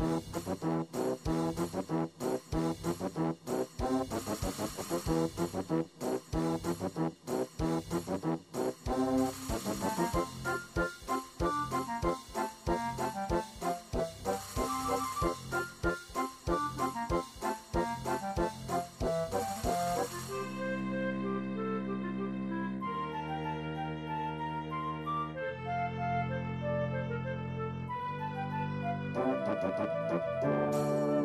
Música どっどっどっどっ。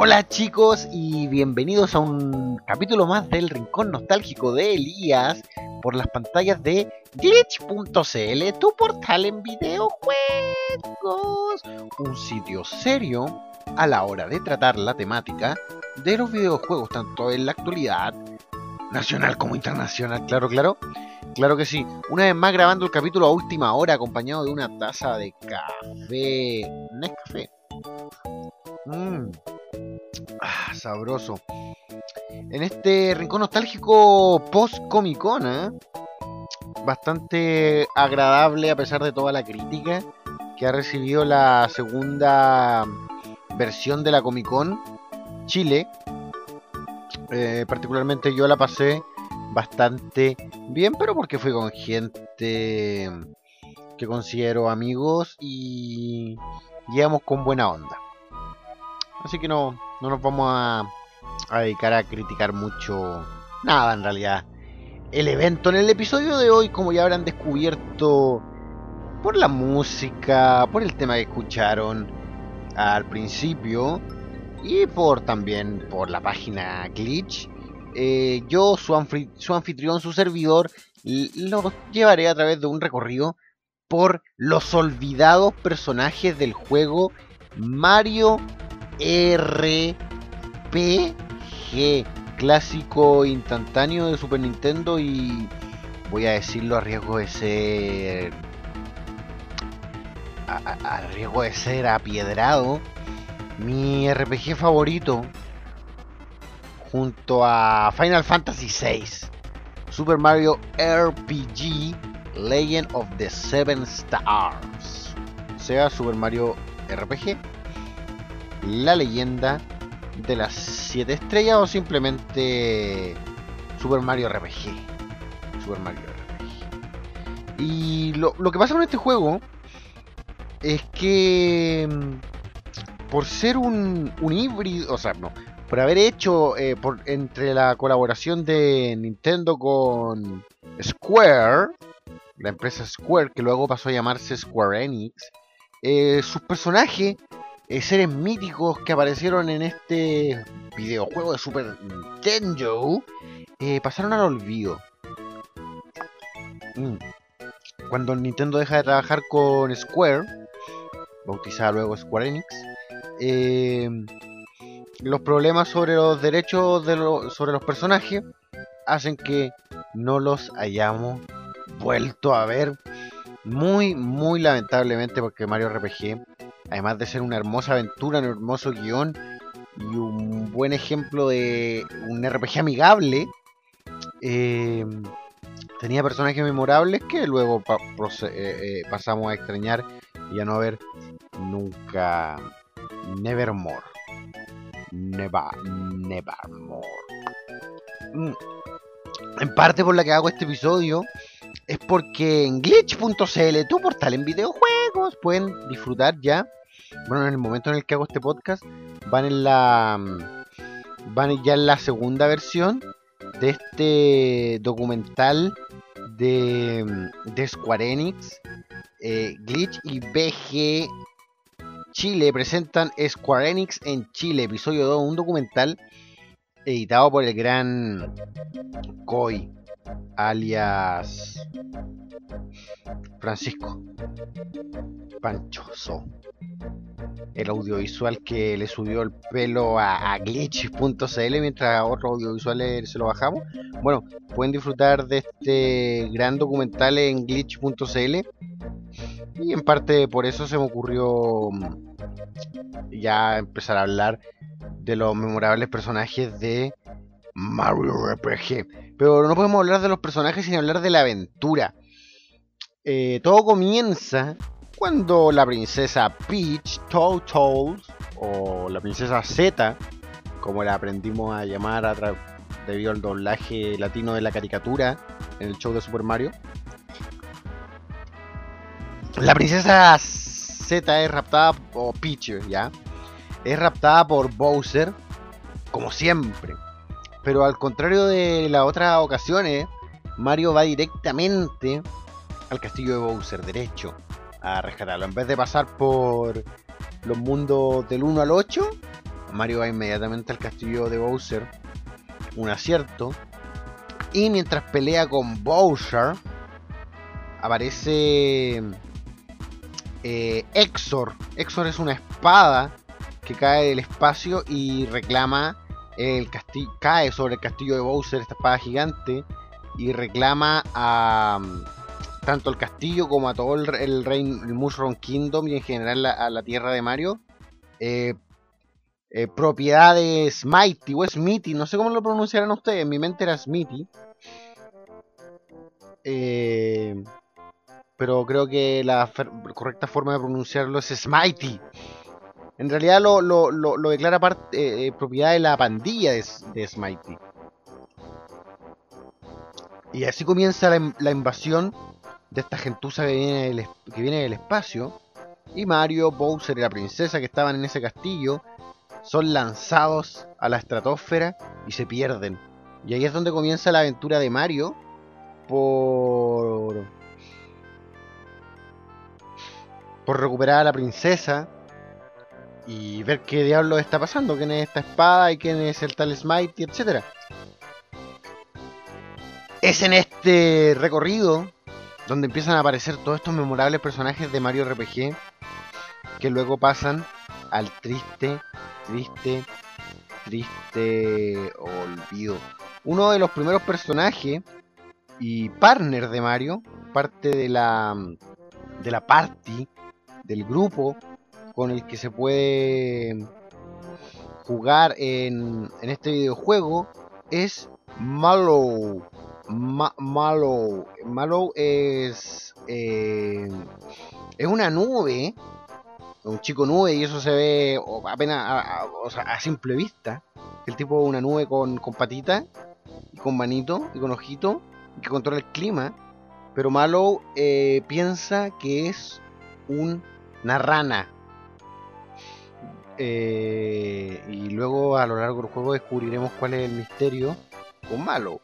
Hola chicos y bienvenidos a un capítulo más del Rincón Nostálgico de Elías por las pantallas de glitch.cl, tu portal en videojuegos. Un sitio serio a la hora de tratar la temática de los videojuegos, tanto en la actualidad, nacional como internacional, claro, claro. Claro que sí. Una vez más grabando el capítulo a última hora acompañado de una taza de café. Nescafé. Mmm Ah, sabroso. En este rincón nostálgico post Comic Con, ¿eh? bastante agradable a pesar de toda la crítica que ha recibido la segunda versión de la Comic Con Chile. Eh, particularmente yo la pasé bastante bien, pero porque fui con gente que considero amigos y llegamos con buena onda. Así que no, no nos vamos a, dedicar a criticar mucho nada en realidad. El evento en el episodio de hoy, como ya habrán descubierto por la música, por el tema que escucharon al principio y por también por la página Glitch, eh, yo, su, su anfitrión, su servidor, lo llevaré a través de un recorrido por los olvidados personajes del juego Mario RPG clásico instantáneo de Super Nintendo y voy a decirlo a riesgo de ser a, riesgo de ser apiedrado mi RPG favorito junto a Final Fantasy VI Super Mario RPG Legend of the Seven Stars sea Super Mario RPG la leyenda de las 7 estrellas o simplemente Super Mario RPG. Super Mario RPG. Y lo, que pasa con este juego es que mm, por ser un, un híbrido, o sea, no, por haber hecho eh, por, entre la colaboración de Nintendo con Square, la empresa Square, que luego pasó a llamarse Square Enix, eh, sus personajes eh, seres míticos que aparecieron en este videojuego de Super Nintendo eh, pasaron al olvido. Mm. Cuando Nintendo deja de trabajar con Square, bautizada luego Square Enix, eh, los problemas sobre los derechos de sobre los personajes hacen que no los hayamos vuelto a ver muy, muy lamentablemente porque Mario RPG además de ser una hermosa aventura, un hermoso guion y un buen ejemplo de un RPG amigable, eh, tenía personajes memorables que luego eh, eh, pasamos a extrañar y a no ver nunca Nevermore. Never, Nevermore. Mm. En parte por la que hago este episodio es porque en glitch.cl, tu portal en videojuegos, pueden disfrutar ya. Bueno, en el momento en el que hago este podcast, van en la. Van ya en la segunda versión de este documental de, de Square Enix. Eh, glitch y BG Chile presentan Square Enix en Chile, episodio 2, un documental editado por el gran Koi, alias Francisco Panchoso. El audiovisual que le subió el pelo a, glitch.cl mientras a otros audiovisuales se lo bajamos. Bueno, pueden disfrutar de este gran documental en glitch.cl. Y en parte por eso se me ocurrió ya empezar a hablar de los memorables personajes de Mario RPG. Pero no podemos hablar de los personajes sin hablar de la aventura. Eh, todo comienza cuando la princesa Peach Toad o la princesa Z, como la aprendimos a llamar a debido al doblaje latino de la caricatura en el show de Super Mario. La princesa Z es raptada, o Peach, ¿ya? Es raptada por Bowser, como siempre. Pero al contrario de las otras ocasiones, Mario va directamente al castillo de Bowser, derecho, a rescatarlo. En vez de pasar por los mundos del 1 al 8, Mario va inmediatamente al castillo de Bowser. Un acierto. Y mientras pelea con Bowser, aparece eh, Exor. Exor es una espada que cae del espacio y reclama el castillo, cae sobre el castillo de Bowser, esta espada gigante, y reclama a mm, tanto el castillo como a todo el, el reino, Mushroom Kingdom y en general a la tierra de Mario. Eh, eh, propiedades Mighty o Smithy, no sé cómo lo pronunciarán ustedes, en mi mente era Smithy. Eh, pero creo que la correcta forma de pronunciarlo es Smitey. En realidad lo, declara parte, eh, eh, propiedad de la pandilla de, de Smitey. Y así comienza la, invasión de esta gentuza que viene, del, que viene del espacio. Y Mario, Bowser y la princesa que estaban en ese castillo son lanzados a la estratosfera y se pierden. Y ahí es donde comienza la aventura de Mario por por recuperar a la princesa y ver qué diablo está pasando, quién es esta espada y quién es el tal Smite, etc. Es en este recorrido donde empiezan a aparecer todos estos memorables personajes de Mario RPG que luego pasan al triste, triste, triste olvido. Uno de los primeros personajes y partner de Mario, parte de la de la party del grupo con el que se puede jugar en, este videojuego es Mallow. Mallow. Mallow es, eh, es una nube, un chico nube, y eso se ve apenas a, a, simple vista. El tipo de una nube con, con patita, y con manito, y con ojito, que controla el clima. Pero Mallow eh, piensa que es un una rana. Eh, y luego a lo largo del juego descubriremos cuál es el misterio con Malo.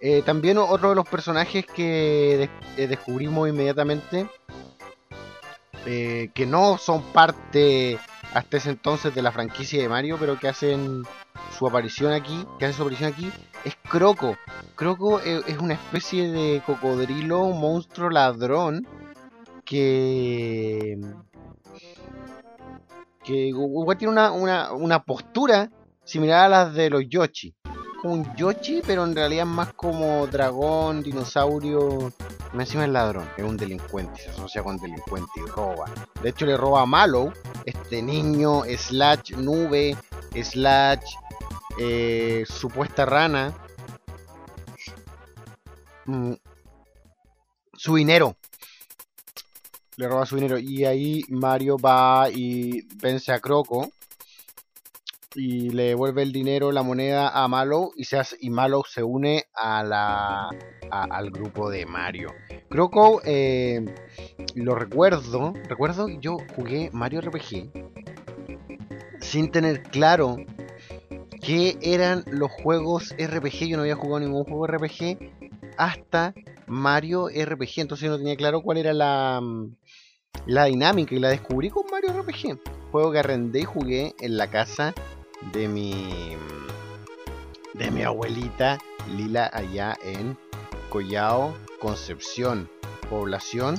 Eh, también otro de los personajes que eh, descubrimos inmediatamente, que no son parte hasta ese entonces de la franquicia de Mario, pero que hacen su aparición aquí, que hace su aparición aquí, es Croco. Croco es una especie de cocodrilo, monstruo ladrón, que que igual tiene una, postura similar a las de los Yoshi. Un Yoshi, pero en realidad más como dragón, dinosaurio. Me encima es ladrón, es un delincuente, se asocia con delincuente y roba. De hecho, le roba a Mallow, este niño, slash nube, slash eh, supuesta rana, mm, su dinero le roba su dinero. Y ahí Mario va y vence a Croco. y le devuelve el dinero, la moneda a Malo y, se Malo se une a la, al grupo de Mario. Croco, eh, lo recuerdo, recuerdo que yo jugué Mario RPG sin tener claro qué eran los juegos RPG. Yo no había jugado ningún juego RPG hasta Mario RPG, entonces yo no tenía claro cuál era la, la dinámica y la descubrí con Mario RPG. Juego que arrendé y jugué en la casa de mi de mi abuelita Lila allá en Collao, Concepción, población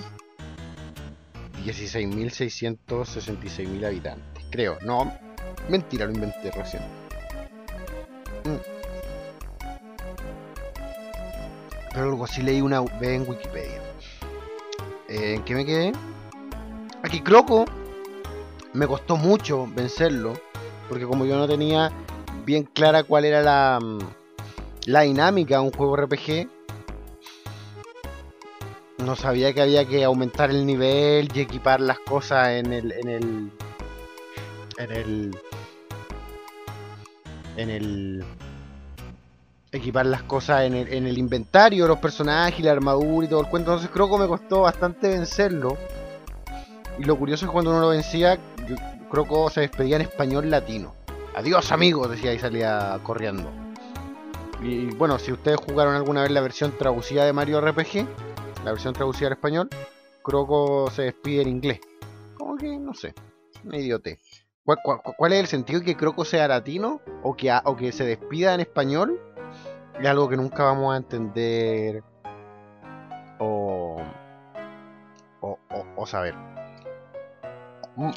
16.666.000 habitantes. Creo, no, mentira, lo inventé recién. Mm. Pero algo así leí una vez en Wikipedia. Eh, ¿En qué me quedé? Aquí Croco me costó mucho vencerlo. Porque como yo no tenía bien clara cuál era la, mm, la dinámica de un juego RPG, no sabía que había que aumentar el nivel y equipar las cosas en el. en el. en el. en el. equipar las cosas en el, en el inventario, los personajes, la armadura y todo el cuento. Entonces que me costó bastante vencerlo. Y lo curioso es que cuando uno lo vencía, Croco se despedía en español latino. Adiós amigos, decía y salía corriendo. Y bueno, si ustedes jugaron alguna vez la versión traducida de Mario RPG, la versión traducida al español, Croco se despide en inglés. Como que, no sé, me idiote. ¿Cuál, es el sentido de que Croco sea latino o que, o que se despida en español? Es algo que nunca vamos a entender o, o, o saber. Mm.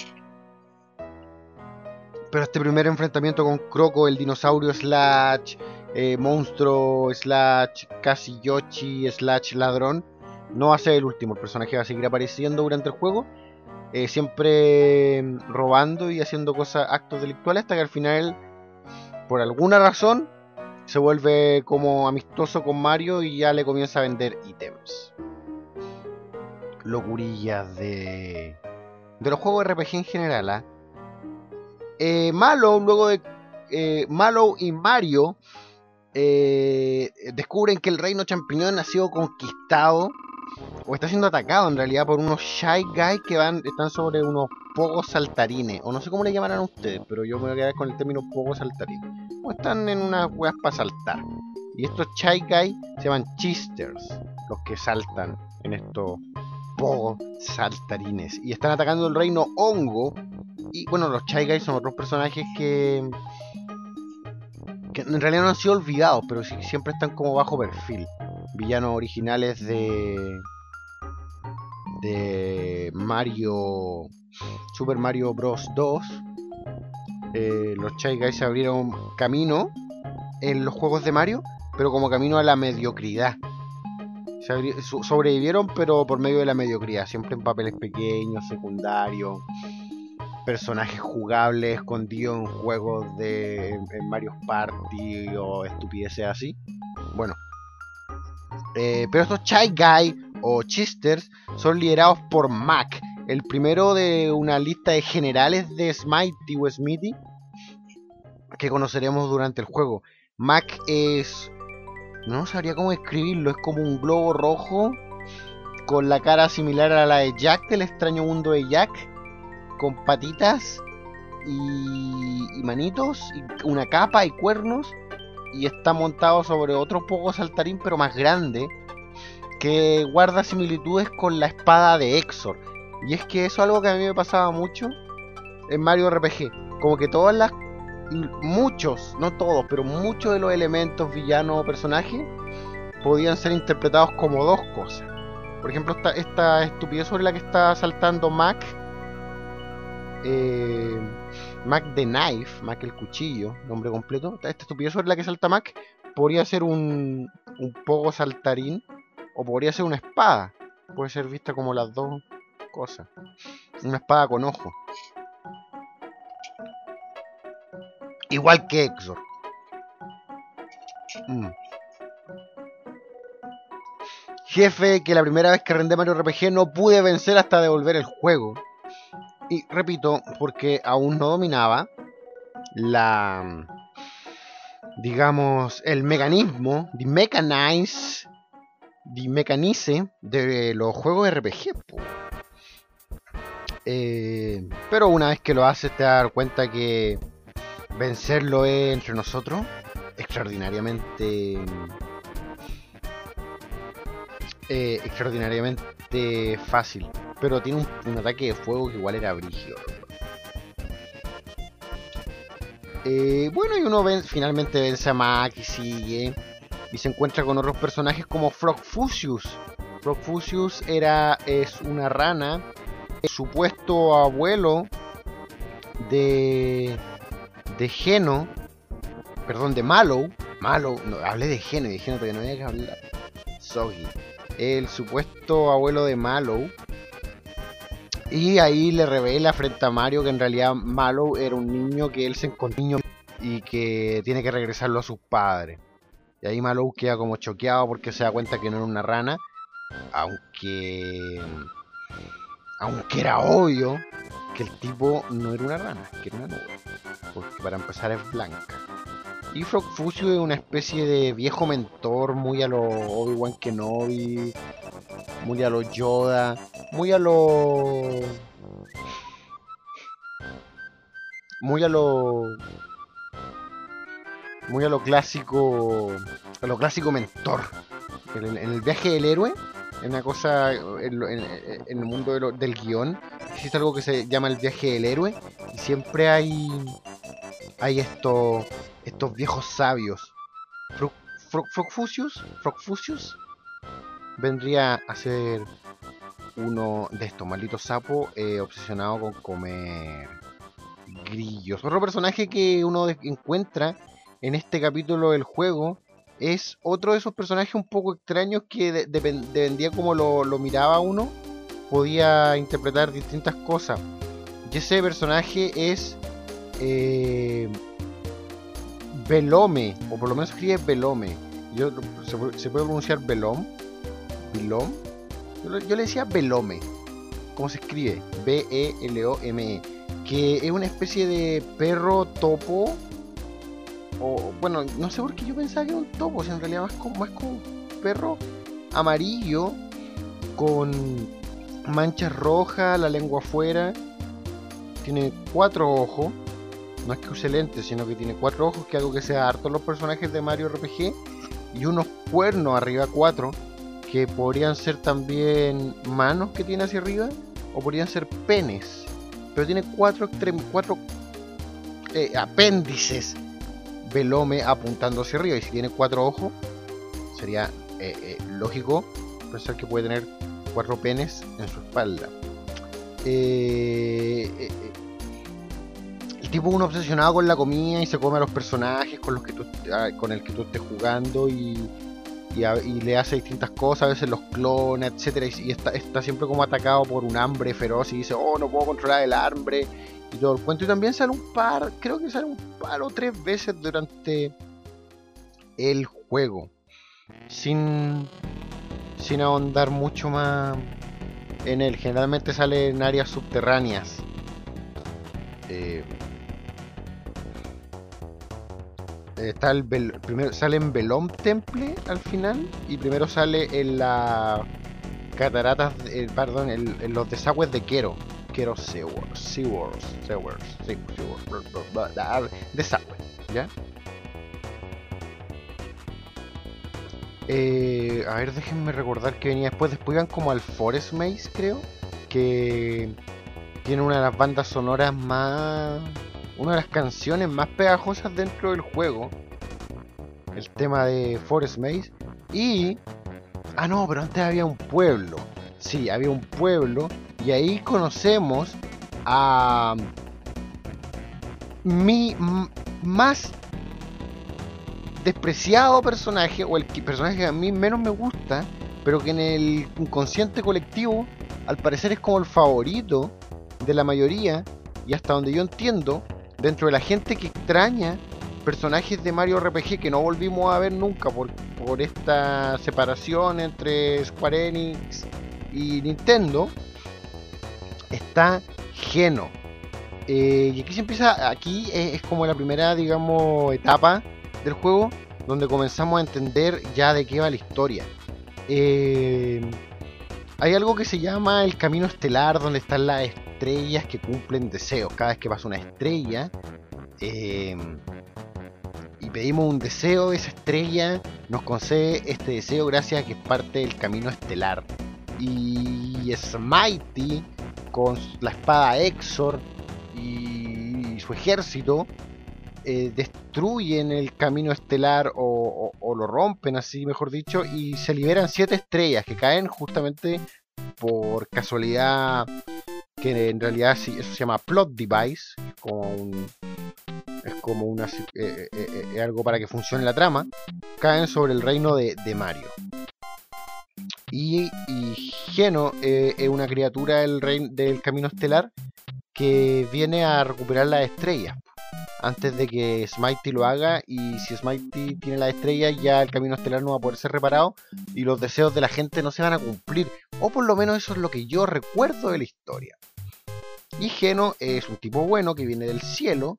Pero este primer enfrentamiento con Croco, el dinosaurio slash eh, monstruo slash casi Yoshi slash ladrón, no va a ser el último. El personaje va a seguir apareciendo durante el juego. Eh, siempre robando y haciendo cosas, actos delictuales, hasta que al final, por alguna razón, se vuelve como amistoso con Mario y ya le comienza a vender ítems. Locurillas de, de los juegos RPG en general. ¿ah? Eh, Malo, luego de eh, Malo y Mario, eh, descubren que el reino champiñón ha sido conquistado o está siendo atacado en realidad por unos Shy Guys que van, están sobre unos pocos saltarines, o no sé cómo le llamarán a ustedes, pero yo me voy a quedar con el término pocos saltarines. O están en unas weas para saltar. Y estos Shy Guys se llaman Chisters, los que saltan en estos saltarines. Y están atacando el reino hongo. Y bueno, los Shy Guys son otros personajes que que en realidad no han sido olvidados, pero siempre están como bajo perfil. Villanos originales de de Mario Super Mario Bros 2 eh, los Chai Guys abrieron camino en los juegos de Mario pero como camino a la mediocridad sobrevivieron pero por medio de la mediocridad siempre en papeles pequeños secundarios personajes jugables escondidos en juegos de en Mario Party o estupideces así bueno eh, pero estos Chai Guys o Chisters son liderados por Mac, el primero de una lista de generales de Smitey o Smithy que conoceremos durante el juego. Mac es... no sabría cómo escribirlo, es como un globo rojo con la cara similar a la de Jack del extraño mundo de Jack, con patitas y, manitos, y una capa y cuernos, y está montado sobre otro poco saltarín pero más grande que guarda similitudes con la espada de Exor. Y es que eso es algo que a mí me pasaba mucho en Mario RPG. Como que todas las. Muchos, no todos, pero muchos de los elementos villanos o personajes podían ser interpretados como dos cosas. Por ejemplo, esta, esta estupidez sobre la que está saltando Mac. Eh, Mac the Knife, Mac el cuchillo, nombre completo. Esta estupidez sobre la que salta Mac podría ser un, un poco saltarín o podría ser una espada. Puede ser vista como las dos cosas. Una espada con ojo. Igual que Exor. Mm. Jefe que la primera vez que rendé Mario RPG no pude vencer hasta devolver el juego. Y repito, porque aún no dominaba la digamos el mecanismo, the mechanize, the mecanice de los juegos RPG. Eh, pero una vez que lo haces te das cuenta que vencerlo es entre nosotros extraordinariamente eh, extraordinariamente fácil. Pero tiene un, ataque de fuego que igual era brígido. Eh, bueno, y uno finalmente vence a Mac y sigue. Y se encuentra con otros personajes como Frog Fusius. Frog Fusius era, es una rana, supuesto abuelo de, de Geno, perdón, de Malo. Malo, no, hablé de Geno y de Geno todavía no había que hablar. Soggy el supuesto abuelo de Mallow. Y ahí le revela frente a Mario que en realidad Mallow era un niño que él se encontró y que tiene que regresarlo a sus padres. Y ahí Mallow queda como choqueado porque se da cuenta que no era una rana. Aunque. Aunque era obvio que el tipo no era una rana, que era una nube. Porque para empezar es blanca. Y Frog Fusio es una especie de viejo mentor, muy a lo Obi-Wan Kenobi, muy a lo Yoda, muy a lo. Muy a lo. Muy a lo clásico. A lo clásico mentor. En el, viaje del héroe, una cosa. En, el mundo del guion, existe algo que se llama el viaje del héroe. Y siempre hay. Hay esto estos viejos sabios. Frogfusius vendría a ser uno de estos malditos sapos eh, obsesionado con comer grillos. Otro personaje que uno encuentra en este capítulo del juego es otro de esos personajes un poco extraños que dependía como lo, miraba uno, podía interpretar distintas cosas. Y ese personaje es eh, Velome, o por lo menos escribe Velome. Yo, ¿se, puede pronunciar Velom? ¿Velom? Yo, le decía Velome. ¿Cómo se escribe? B-E-L-O-M-E. E. Que es una especie de perro topo. O, bueno, no sé por qué yo pensaba que era un topo. si en realidad más como, más como un perro amarillo. Con manchas rojas, la lengua afuera. Tiene cuatro ojos no es que use lentes, sino que tiene cuatro ojos, que algo que sea harto los personajes de Mario RPG, y unos cuernos arriba cuatro, que podrían ser también manos que tiene hacia arriba, o podrían ser penes, pero tiene cuatro, cuatro eh, apéndices velome apuntando hacia arriba, y si tiene cuatro ojos, sería eh, eh, lógico pensar que puede tener cuatro penes en su espalda. Eh, el tipo uno obsesionado con la comida y se come a los personajes con los que tú, ah, con el que tú estés jugando y, y, le hace distintas cosas, a veces los clones, etcétera, y, está, está, siempre como atacado por un hambre feroz y dice, oh, no puedo controlar el hambre y todo el cuento. Y también sale un par, creo que sale un par o tres veces durante el juego. Sin, sin ahondar mucho más en él. Generalmente sale en áreas subterráneas. Eh, está el primero sale en Belom Temple al final y primero sale en la cataratas eh, perdón en, los desagües de Quero Quero Sewers Sewers Sewers sí, desagüe ya eh, a ver déjenme recordar que venía después después iban como al Forest Maze creo que tiene una de las bandas sonoras más una de las canciones más pegajosas dentro del juego. El tema de Forest Maze. Y... Ah, no, pero antes había un pueblo. Sí, había un pueblo. Y ahí conocemos a... Mi más despreciado personaje, o el personaje que a mí menos me gusta, pero que en el inconsciente colectivo al parecer es como el favorito de la mayoría, y hasta donde yo entiendo, dentro de la gente que extraña personajes de Mario RPG que no volvimos a ver nunca por, por esta separación entre Square Enix y Nintendo, está Geno. Eh, y aquí se empieza, aquí es, como la primera, digamos, etapa del juego donde comenzamos a entender ya de qué va la historia. Eh, hay algo que se llama el camino estelar, donde están las estrellas que cumplen deseos. Cada vez que pasa una estrella eh, y pedimos un deseo, esa estrella nos concede este deseo gracias a que es parte del camino estelar. Y Smitey, con la espada Exor y su ejército, eh, destruyen el camino estelar o, lo rompen, así mejor dicho, y se liberan siete estrellas que caen justamente por casualidad, que en realidad eso se llama plot device, como es como una, eh, eh, algo para que funcione la trama, caen sobre el reino de, Mario. Y, Geno es una criatura del, del camino estelar que viene a recuperar las estrellas. Antes de que Smitey lo haga y si Smitey tiene la estrella ya el camino estelar no va a poder ser reparado y los deseos de la gente no se van a cumplir. O por lo menos eso es lo que yo recuerdo de la historia. Y Geno es un tipo bueno que viene del cielo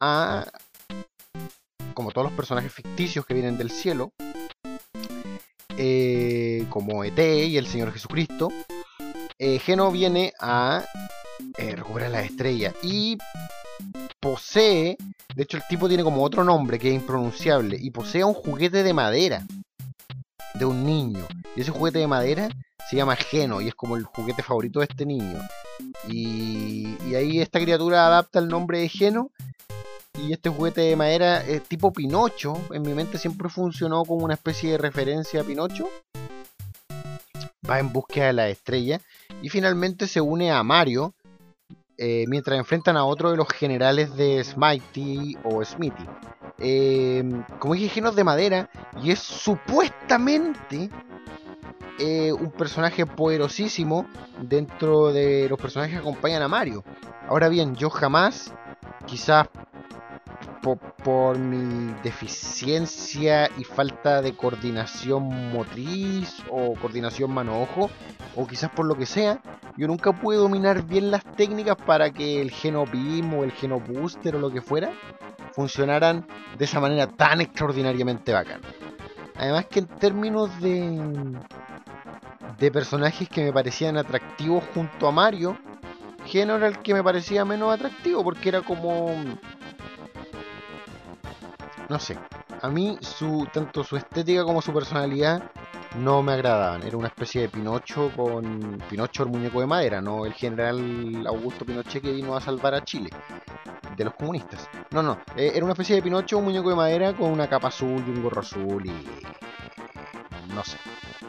a como todos los personajes ficticios que vienen del cielo eh, como ET y el Señor Jesucristo eh, Geno viene a eh, recuperar la estrella y posee, de hecho el tipo tiene como otro nombre que es impronunciable, y posee un juguete de madera de un niño. Y ese juguete de madera se llama Geno y es como el juguete favorito de este niño. Y, ahí esta criatura adapta el nombre de Geno. Y este juguete de madera es tipo Pinocho. En mi mente siempre funcionó como una especie de referencia a Pinocho. Va en búsqueda de la estrella. Y finalmente se une a Mario, eh, mientras enfrentan a otro de los generales de Smitey o Smithy. Eh, como dije, genos de madera y es supuestamente eh, un personaje poderosísimo dentro de los personajes que acompañan a Mario. Ahora bien, yo jamás, quizás por, mi deficiencia y falta de coordinación motriz o coordinación mano-ojo, o quizás por lo que sea, yo nunca pude dominar bien las técnicas para que el Genobim o el Genobooster o lo que fuera funcionaran de esa manera tan extraordinariamente bacana. Además que en términos de, de personajes que me parecían atractivos junto a Mario, Geno era el que me parecía menos atractivo porque era como no sé. A mí, su, tanto su estética como su personalidad no me agradaban. Era una especie de Pinocho con Pinocho el muñeco de madera, no el general Augusto Pinochet que vino a salvar a Chile de los comunistas. No, no, eh, era una especie de Pinocho, un muñeco de madera con una capa azul y un gorro azul y no sé.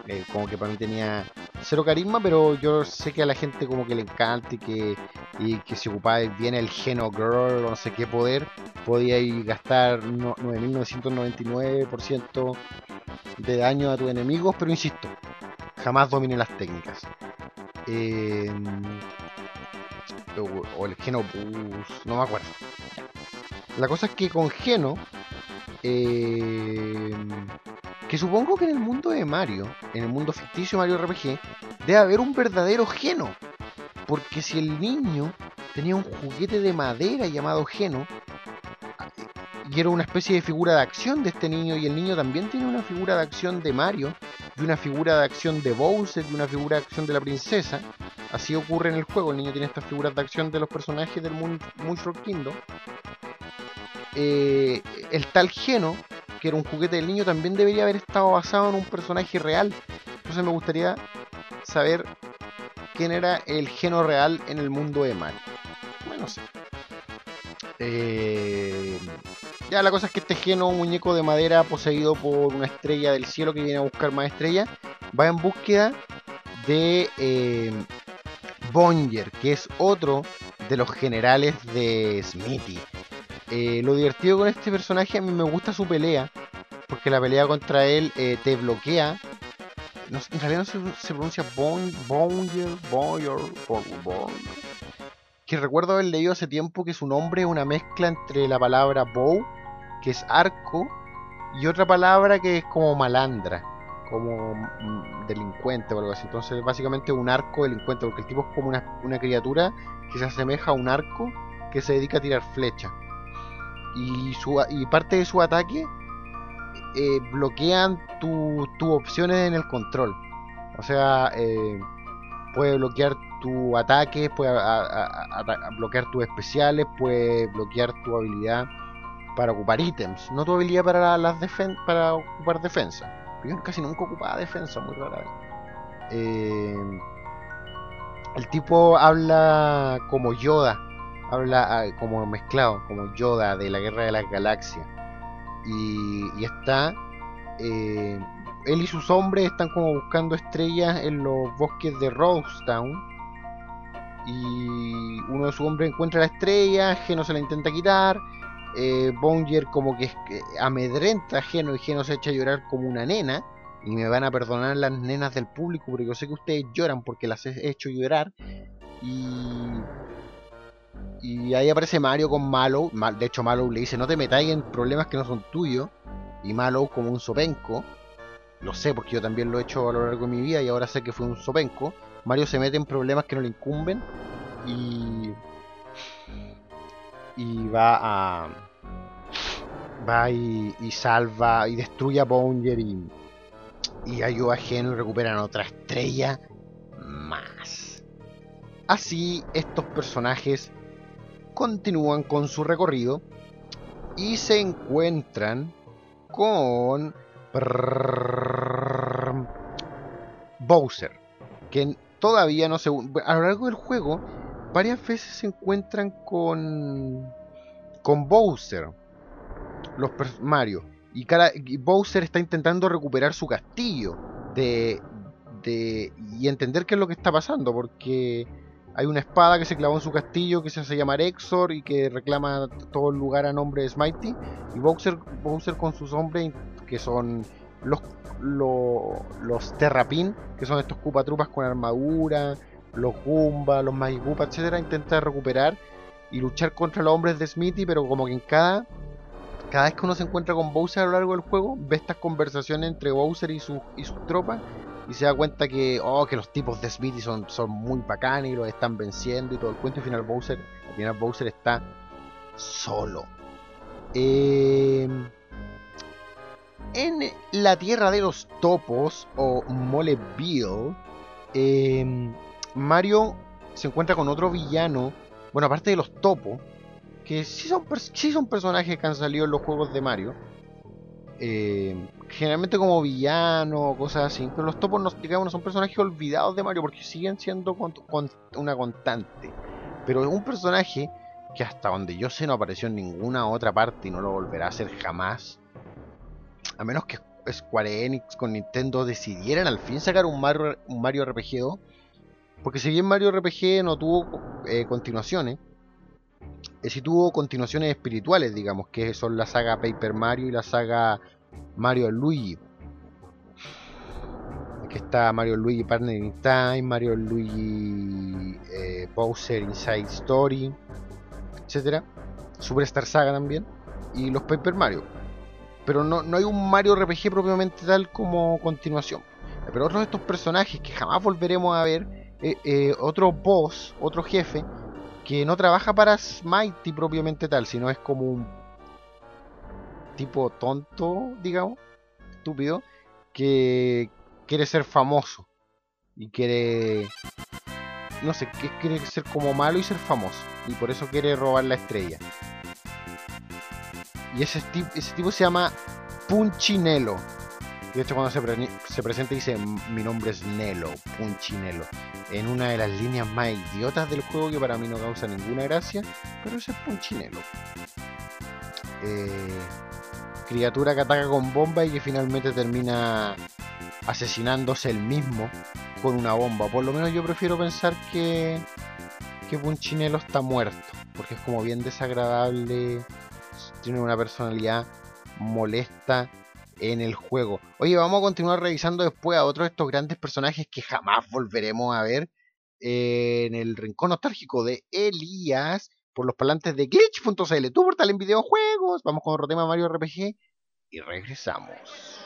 Eh, como que para mí tenía cero carisma, pero yo sé que a la gente como que le encanta y que, y que se ocupaba bien el Geno Girl o no sé qué poder, podía ir gastar 9.999% de daño a tus enemigos, pero insisto, jamás domine las técnicas. Eh, o, el Geno Bus, no me acuerdo. La cosa es que con Geno eh, que supongo que en el mundo de Mario, en el mundo ficticio Mario RPG, debe haber un verdadero Geno. Porque si el niño tenía un juguete de madera llamado Geno, y era una especie de figura de acción de este niño, y el niño también tiene una figura de acción de Mario, y una figura de acción de Bowser, y una figura de acción de la princesa, así ocurre en el juego, el niño tiene estas figuras de acción de los personajes del Mushroom Kingdom, eh, el tal Geno que era un juguete del niño, también debería haber estado basado en un personaje real. Entonces me gustaría saber quién era el geno real en el mundo de Mario. Bueno, no sé. Eh, ya la cosa es que este geno, un muñeco de madera poseído por una estrella del cielo que viene a buscar más estrellas, va en búsqueda de eh, Bonger, que es otro de los generales de Smithy. Eh, lo divertido con este personaje, a mí me gusta su pelea, porque la pelea contra él eh, te bloquea. En realidad no se, pronuncia Bonger, Bonger, Bonger. Que recuerdo haber leído hace tiempo que su nombre es una mezcla entre la palabra bow, que es arco, y otra palabra que es como malandra, como mm, delincuente o algo así. Entonces, básicamente un arco delincuente, porque el tipo es como una, una criatura que se asemeja a un arco que se dedica a tirar flechas. Y, su, y parte de su ataque eh, bloquean tus opciones en el control. O sea, eh, puede bloquear tu ataque, puede bloquear tus especiales, puede bloquear tu habilidad para ocupar ítems, no tu habilidad para las defen para ocupar defensa. Yo casi nunca ocupaba defensa, muy rara vez. Eh, el tipo habla como Yoda, habla ah, como mezclado, como Yoda de la Guerra de las Galaxias. Y, está. Eh, él y sus hombres están como buscando estrellas en los bosques de Town Y uno de sus hombres encuentra la estrella, Geno se la intenta quitar. Eh, Bonger como que amedrenta a Geno y Geno se echa a llorar como una nena. Y me van a perdonar las nenas del público porque yo sé que ustedes lloran porque las he hecho llorar. Y y ahí aparece Mario con Mallow. De hecho, Mallow le dice: No te metáis en problemas que no son tuyos. Y Mallow, como un sopenco, lo sé porque yo también lo he hecho a lo largo de mi vida y ahora sé que fue un sopenco. Mario se mete en problemas que no le incumben y. Y va a. Va y, salva y destruye a Bounger y, y ayuda a Geno y recuperan otra estrella más. Así, estos personajes continúan con su recorrido y se encuentran con Bowser, que todavía no se... A lo largo del juego, varias veces se encuentran con... con Bowser, los Mario, y, cada, Bowser está intentando recuperar su castillo de, de, y entender qué es lo que está pasando, porque hay una espada que se clavó en su castillo que se hace llamar Exor y que reclama todo el lugar a nombre de Smitey. Y Bowser, Bowser con sus hombres, que son los, los, Terrapin, que son estos Cupatrupas con armadura, los Goomba, los Magigupa, etcétera, intenta recuperar y luchar contra los hombres de Smithy, pero como que en cada cada vez que uno se encuentra con Bowser a lo largo del juego, ve estas conversaciones entre Bowser y, su, y sus tropas y se da cuenta que, oh, que los tipos de Smithy son, son muy bacanes y los están venciendo y todo el cuento. Y al final Bowser, al final Bowser está solo. Em, en la tierra de los topos o Moleville, eh, Mario se encuentra con otro villano. Bueno, aparte de los topos, que sí son, sí son personajes que han salido en los juegos de Mario eh, generalmente como villano, cosas así. Pero los topos, no, digamos, son personajes olvidados de Mario porque siguen siendo una constante. Pero es un personaje que hasta donde yo sé no apareció en ninguna otra parte y no lo volverá a hacer jamás. A menos que Square Enix con Nintendo decidieran al fin sacar un Mario, un Mario RPG 2. Porque si bien Mario RPG no tuvo eh, continuaciones, eh, si tuvo continuaciones espirituales, digamos, que son la saga Paper Mario y la saga Mario Luigi. Aquí está Mario Luigi Partner in Time, Mario Luigi eh, Bowser Inside Story, etcétera. Superstar Saga también. Y los Paper Mario. Pero no, no hay un Mario RPG propiamente tal como continuación. Pero otros de estos personajes que jamás volveremos a ver, eh, otro boss, otro jefe, que no trabaja para Smitey propiamente tal, sino es como un tipo tonto, digamos, estúpido, que quiere ser famoso y quiere, no sé, quiere ser como malo y ser famoso y por eso quiere robar la estrella. Y ese, ese tipo se llama Punchinelo. De hecho, cuando se, se presenta dice, mi nombre es Nelo, Punchinelo. En una de las líneas más idiotas del juego que para mí no causa ninguna gracia, pero ese es Punchinelo. Eh, criatura que ataca con bomba y que finalmente termina asesinándose él mismo con una bomba. Por lo menos yo prefiero pensar que, que Punchinelo está muerto, porque es como bien desagradable, tiene una personalidad molesta en el juego. Oye, vamos a continuar revisando después a otros de estos grandes personajes que jamás volveremos a ver en el rincón nostálgico de Elías por los parlantes de glitch.cl, tu portal en videojuegos. Vamos con otro tema Mario RPG y regresamos.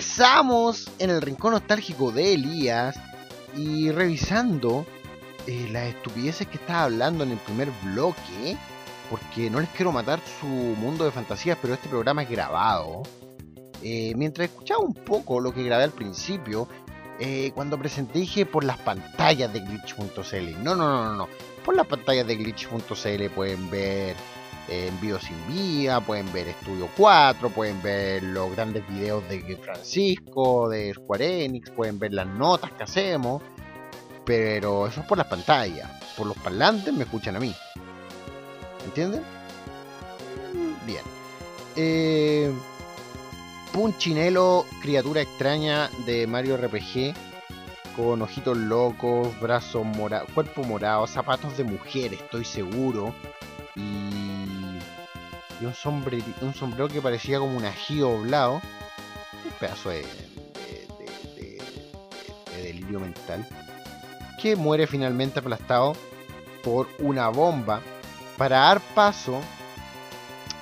Regresamos en el rincón nostálgico de Elías y revisando eh, las estupideces que estaba hablando en el primer bloque, porque no les quiero matar su mundo de fantasías, pero este programa es grabado. Eh, mientras escuchaba un poco lo que grabé al principio, eh, cuando presenté dije por las pantallas de glitch.cl. No, no, no, no, no. Por las pantallas de glitch.cl pueden ver Envío sin vía, pueden ver Estudio 4, pueden ver los grandes videos de Francisco, de Square Enix, pueden ver las notas que hacemos, pero eso es por las pantallas. Por los parlantes me escuchan a mí. ¿Entienden? Bien. Eh, Punchinelo, criatura extraña de Mario RPG, con ojitos locos, brazos morados, cuerpo morado, zapatos de mujer, estoy seguro. Y un, sombrero, un sombrero que parecía como un ají doblado, un pedazo de, delirio mental, que muere finalmente aplastado por una bomba para dar paso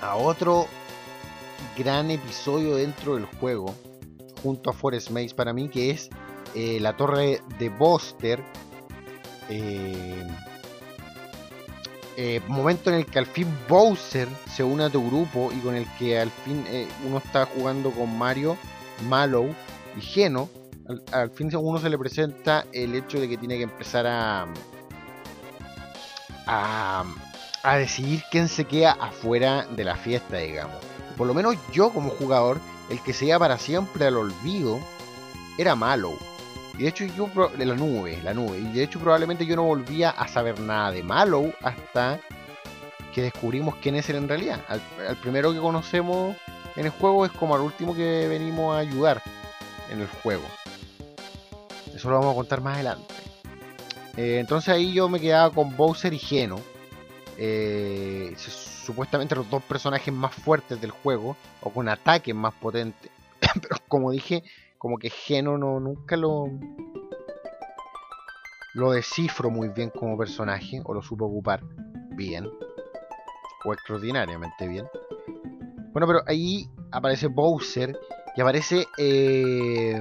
a otro gran episodio dentro del juego, junto a Forest Maze para mí, que es eh, la torre de Buster. Eh, eh, momento en el que al fin Bowser se une a tu grupo y con el que al fin eh, uno está jugando con Mario, Mallow y Geno, al, fin a uno se le presenta el hecho de que tiene que empezar a, a, a decidir quién se queda afuera de la fiesta, digamos. Por lo menos yo como jugador, el que se iba para siempre al olvido era Mallow. Y de hecho yo, la nube, la nube. Y de hecho probablemente yo no volvía a saber nada de Mallow hasta que descubrimos quién es él en realidad. Al, primero que conocemos en el juego es como al último que venimos a ayudar en el juego. Eso lo vamos a contar más adelante. Eh, entonces ahí yo me quedaba con Bowser y Geno. Eh, supuestamente los dos personajes más fuertes del juego, o con ataques más potentes. Pero como dije, como que Geno no, nunca lo lo descifro muy bien como personaje o lo supo ocupar bien o extraordinariamente bien. Bueno, pero ahí aparece Bowser y aparece... Eh...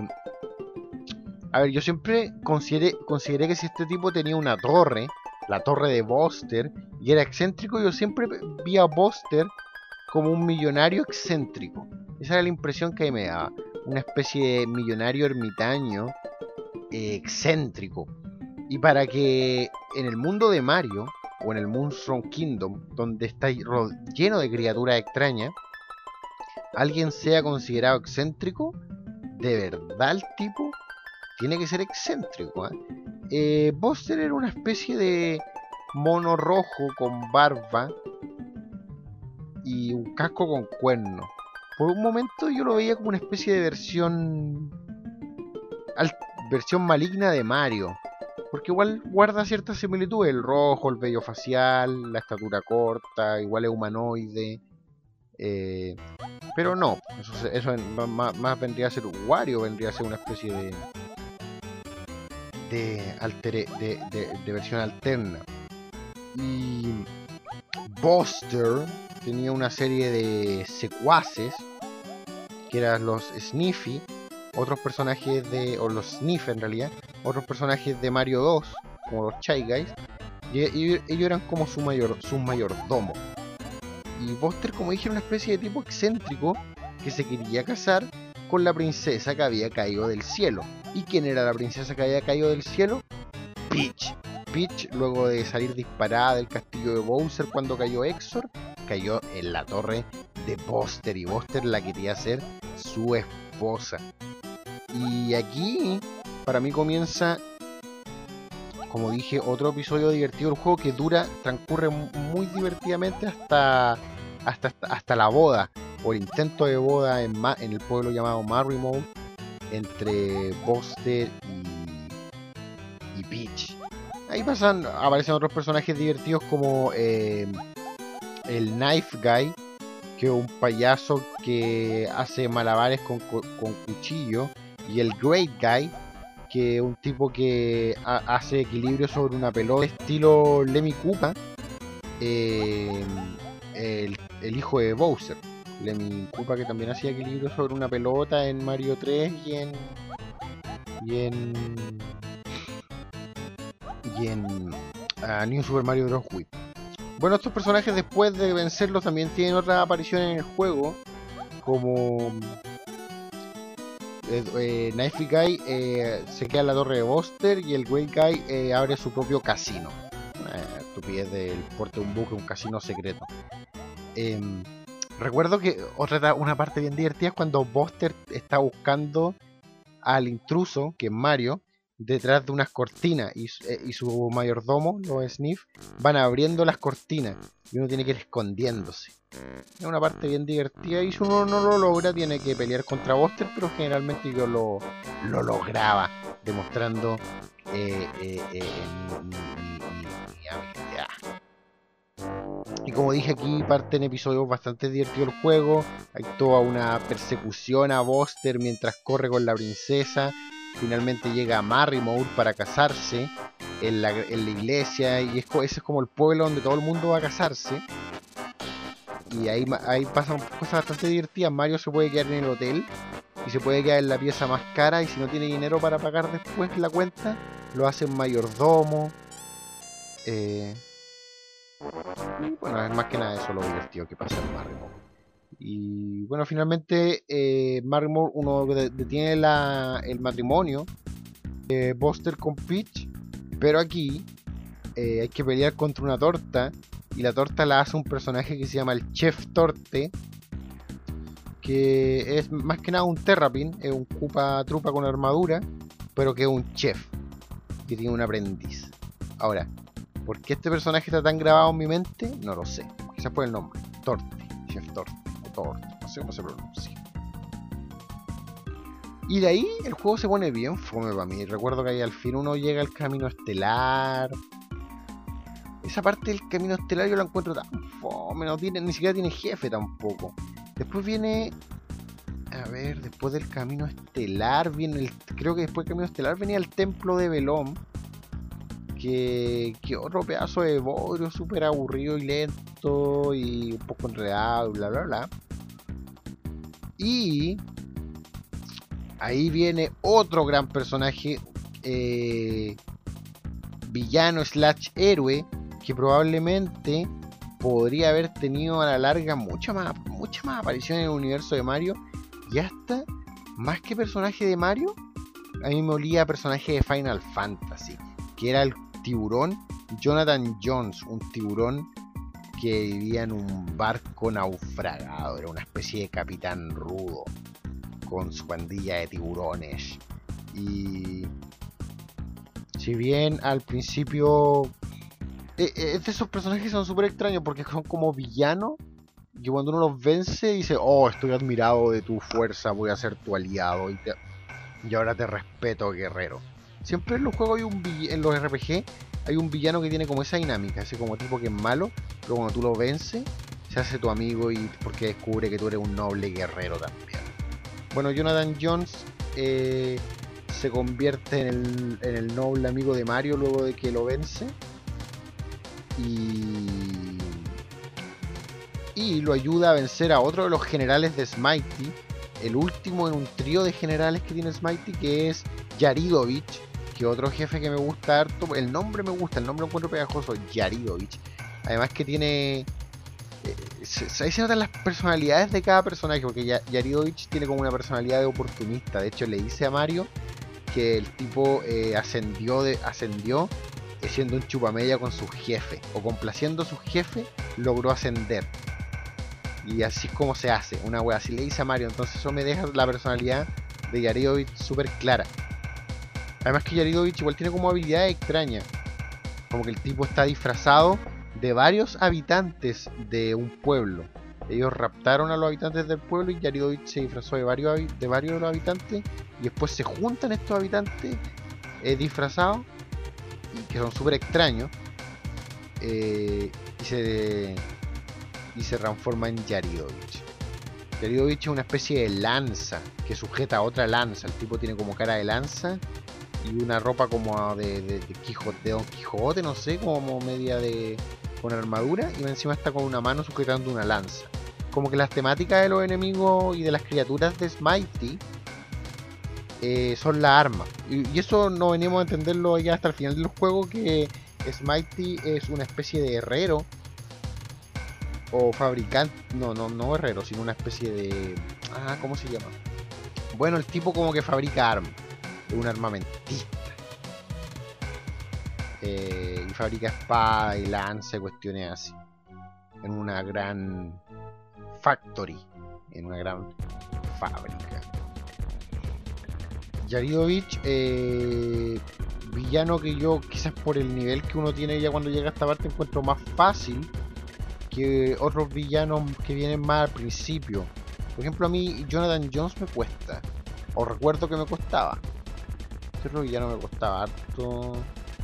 A ver, yo siempre consideré, consideré que si este tipo tenía una torre, la torre de Buster, y era excéntrico, yo siempre vi a Buster como un millonario excéntrico. Esa era la impresión que me daba una especie de millonario ermitaño eh, excéntrico. Y para que en el mundo de Mario, o en el Moonstone Kingdom, donde está lleno de criaturas extrañas, alguien sea considerado excéntrico, de verdad el tipo tiene que ser excéntrico. ¿eh? Eh, Buster era una especie de mono rojo con barba y un casco con cuernos. Por un momento yo lo veía como una especie de versión. versión maligna de Mario. Porque igual guarda ciertas similitudes. El rojo, el vello facial, la estatura corta, igual es humanoide. Eh, pero no, eso, más, vendría a ser Wario, vendría a ser una especie de. de, de, de versión alterna. Y. Buster tenía una serie de secuaces, que eran los Sniffy, otros personajes de, o los Sniff en realidad, otros personajes de Mario 2, como los Chai Guys, y, ellos eran como su mayor, su mayordomo. Y Buster, como dije, era una especie de tipo excéntrico que se quería casar con la princesa que había caído del cielo. ¿Y quién era la princesa que había caído del cielo? Peach. Peach, luego de salir disparada del castillo de Bowser cuando cayó Exor, cayó en la torre de Buster y Buster la quería hacer su esposa. Y aquí, para mí comienza, como dije, otro episodio divertido del juego que dura, transcurre muy divertidamente hasta, hasta, hasta la boda o el intento de boda en, en el pueblo llamado Marrimount entre Buster y, y Peach. Ahí pasan, aparecen otros personajes divertidos como eh, el Knife Guy, que es un payaso que hace malabares con, cuchillo, y el Great Guy, que es un tipo que hace equilibrio sobre una pelota estilo Lemmy Koopa, eh, el, hijo de Bowser, Lemmy Koopa que también hacía equilibrio sobre una pelota en Mario 3 y en. y en. y en. ah, New Super Mario Bros. Wii. Bueno, estos personajes después de vencerlos también tienen otra aparición en el juego, como eh, eh, Knifey Guy eh, se queda en la torre de Buster y el Great Guy eh, abre su propio casino. Estupidez del porte de un buque, un casino secreto. Em, recuerdo que otra una parte bien divertida es cuando Buster está buscando al intruso, que es Mario, detrás de unas cortinas y, eh, y su mayordomo, los Sniff, van abriendo las cortinas y uno tiene que ir escondiéndose. Es una parte bien divertida y si uno no lo logra tiene que pelear contra Buster, pero generalmente yo lo, lo lograba, demostrando eh, eh, mi habilidad. Y como dije aquí, parte en episodios bastante divertidos el juego. Hay toda una persecución a Buster mientras corre con la princesa. Finalmente llega a Marrimore para casarse en la, iglesia. Y es, ese es como el pueblo donde todo el mundo va a casarse. Y ahí, ahí pasan cosas bastante divertidas. Mario se puede quedar en el hotel y se puede quedar en la pieza más cara. Y si no tiene dinero para pagar después la cuenta, lo hace en mayordomo. Eh, y bueno, es más que nada eso lo divertido que pasa en Marrimore. Y bueno, finalmente eh, uno de- detiene la- el matrimonio Buster con Peach, pero aquí eh, hay que pelear contra una torta y la torta la hace un personaje que se llama el Chef Torte, que es más que nada un Terrapin, es un Koopa Trupa con armadura, pero que es un chef, que tiene un aprendiz. Ahora, ¿por qué este personaje está tan grabado en mi mente? No lo sé. Quizás por el nombre. Torte, Chef Torte, no sé cómo se pronuncia. Y de ahí el juego se pone bien fome para mí. Recuerdo que ahí al fin uno llega al camino estelar. Esa parte del camino estelar yo la encuentro tan fome, no tiene, ni siquiera tiene jefe tampoco. Después viene. A ver, después del camino estelar viene el. Creo que después del camino estelar venía el templo de Belón. Que, que otro pedazo de bodrio súper aburrido y lento y un poco enredado, bla bla bla. Y ahí viene otro gran personaje, eh, villano slash héroe, que probablemente podría haber tenido a la larga mucha más, mucha más aparición en el universo de Mario. Y hasta, más que personaje de Mario, a mí me olía personaje de Final Fantasy, que era el tiburón Jonathan Jones, un tiburón que vivía en un barco naufragado, era una especie de capitán rudo, con su pandilla de tiburones. Y si bien al principio eh, es de esos personajes son súper extraños porque son como villanos que cuando uno los vence dice, oh, estoy admirado de tu fuerza, voy a ser tu aliado y, te- y ahora te respeto, guerrero. Siempre en los juegos hay un en los RPG hay un villano que tiene como esa dinámica, ese como tipo que es malo, pero cuando tú lo vences, se hace tu amigo y porque descubre que tú eres un noble guerrero también. Bueno, Jonathan Jones eh, se convierte en el, noble amigo de Mario luego de que lo vence. Y, y lo ayuda a vencer a otro de los generales de Smitey, el último en un trío de generales que tiene Smitey, que es Yaridovich, que otro jefe que me gusta harto, el nombre me gusta, el nombre lo encuentro pegajoso, Yaridovich. Además que tiene... eh, ahí se notan las personalidades de cada personaje, porque Ya- Yaridovich tiene como una personalidad de oportunista. De hecho, le dice a Mario que el tipo eh, ascendió, ascendió eh, siendo un chupamella con su jefe, o complaciendo a su jefe, logró ascender. Y así es como se hace, una wea así le dice a Mario. Entonces eso me deja la personalidad de Yaridovich súper clara. Además que Yaridovich igual tiene como habilidades extrañas. Como que el tipo está disfrazado de varios habitantes de un pueblo. Ellos raptaron a los habitantes del pueblo y Yaridovich se disfrazó de varios, de varios de los habitantes. Y después se juntan estos habitantes eh, disfrazados, que son súper extraños. eh, y se y se transforma en Yaridovich. Yaridovich es una especie de lanza que sujeta a otra lanza. El tipo tiene como cara de lanza y una ropa como de, de, de Quijote, de Don Quijote, no sé, como media de. con armadura y encima está con una mano sujetando una lanza. como que las temáticas de los enemigos y de las criaturas de Smitey eh, son la arma. Y, eso no venimos a entenderlo ya hasta el final del juego, que Smitey es una especie de herrero o fabricante, no, no, no herrero, sino una especie de... Ah, ¿cómo se llama? Bueno, el tipo como que fabrica armas, un armamentista. Eh, y fabrica espada y lanza y cuestiones así. En una gran factory, en una gran fábrica. Yaridovich, eh, villano que yo quizás por el nivel que uno tiene ya cuando llega a esta parte encuentro más fácil que otros villanos que vienen más al principio. Por ejemplo, a mí Jonathan Jones me cuesta. O recuerdo que me costaba. ¿Qué otro villano me costaba harto?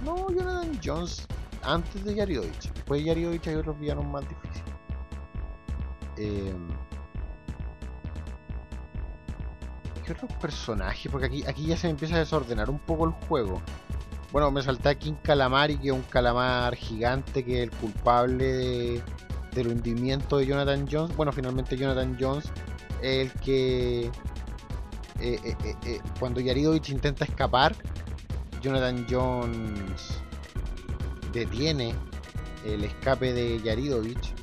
No, Jonathan Jones antes de Yaridovich. Después de Yaridovich hay otros villanos más difíciles. Eh, ¿Qué otros personajes? Porque aquí, aquí ya se me empieza a desordenar un poco el juego. Bueno, me salté aquí un Calamari, que es un calamar gigante, que es el culpable de, del hundimiento de Jonathan Jones. Bueno, finalmente Jonathan Jones es el que... Eh, eh, eh, cuando Yaridovich intenta escapar, Jonathan Jones detiene el escape de Yaridovich.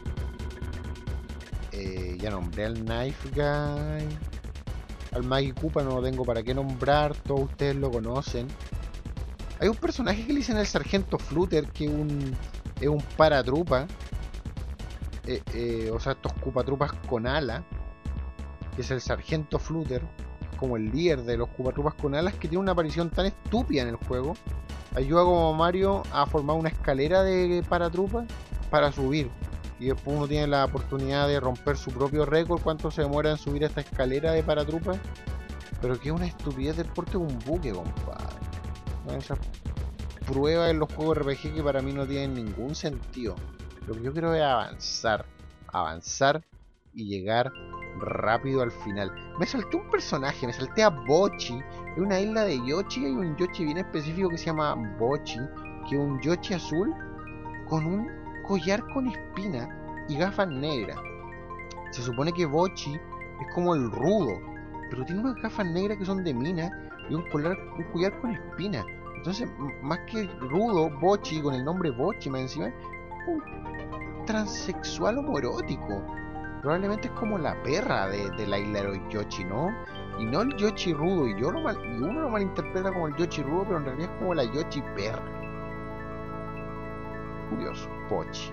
ya nombré al Knife Guy. Al Maggie Koopa no lo tengo para qué nombrar, todos ustedes lo conocen. Hay un personaje que le dicen el Sargento Flutter, que un, es un paratrupa o sea, estos cupatrupas con ala, que es el sargento Flutter, como el líder de los cupatrupas con alas, que tiene una aparición tan estúpida en el juego. Ayuda como Mario a formar una escalera de paratrupas para subir. Y después uno tiene la oportunidad de romper su propio récord, cuánto se demora en subir esta escalera de paratrupas. Pero que es una estupidez del porte de un buque, compadre. Esas pruebas en los juegos RPG que para mí no tienen ningún sentido. Lo que yo quiero es avanzar, avanzar y llegar rápido al final. Me salté un personaje, me salté a Bochi. En una isla de Yoshi hay un Yoshi bien específico que se llama Bochi, que es un Yoshi azul con un collar con espina y gafas negras. Se supone que Bochi es como el rudo, pero tiene unas gafas negras que son de mina y un collar, un collar con espina. Entonces, más que rudo, Bochi, con el nombre Bochi más encima, un transexual homoerótico. Probablemente es como la perra de, la isla de Yoshi, ¿no? Y no el Yoshi rudo. Y, yo mal, y uno lo malinterpreta como el Yoshi rudo, pero en realidad es como la Yoshi perra. Curioso, Pochi.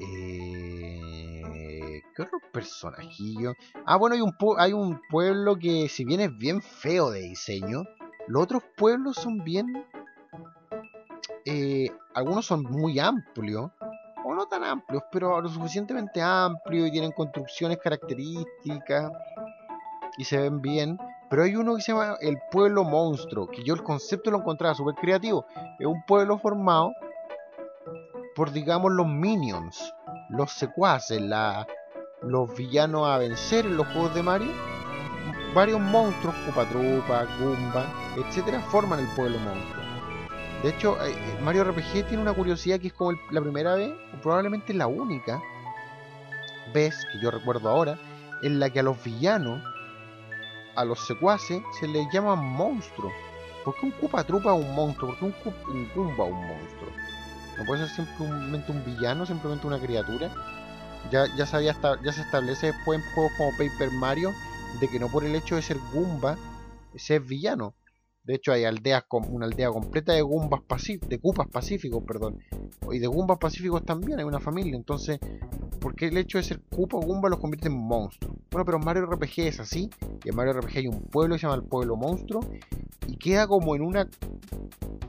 Eh, ¿Qué otro personajillo? Ah, bueno, hay un, hay un pueblo que, si bien es bien feo de diseño, los otros pueblos son bien eh, algunos son muy amplios, no tan amplios, pero lo suficientemente amplios y tienen construcciones características y se ven bien. Pero hay uno que se llama el pueblo monstruo, que yo el concepto lo encontraba súper creativo. Es un pueblo formado por, digamos, los minions, los secuaces, los villanos a vencer en los juegos de Mario. Varios monstruos, Cupatrupa, Goomba, etcétera, forman el pueblo monstruo. De hecho, eh, eh, Mario RPG tiene una curiosidad que es como la primera vez, o probablemente la única vez que yo recuerdo ahora, en la que a los villanos, a los secuaces, se les llama monstruos. ¿Por qué un Koopa Trupa es un monstruo? ¿Por qué un, un Goomba un monstruo? No puede ser simplemente un villano, simplemente una criatura. Ya, ya, sabía ya se establece después en juegos como Paper Mario de que no por el hecho de ser Goomba, ser villano. De hecho, hay aldeas con una aldea completa de Gumbas de Cupas pacíficos, perdón. Y de Gumbas pacíficos también hay una familia. Entonces, ¿por qué el hecho de ser Cupa o Gumba los convierte en monstruos? Bueno, pero Mario RPG es así. Y en Mario RPG hay un pueblo que se llama el pueblo monstruo. Y queda como en una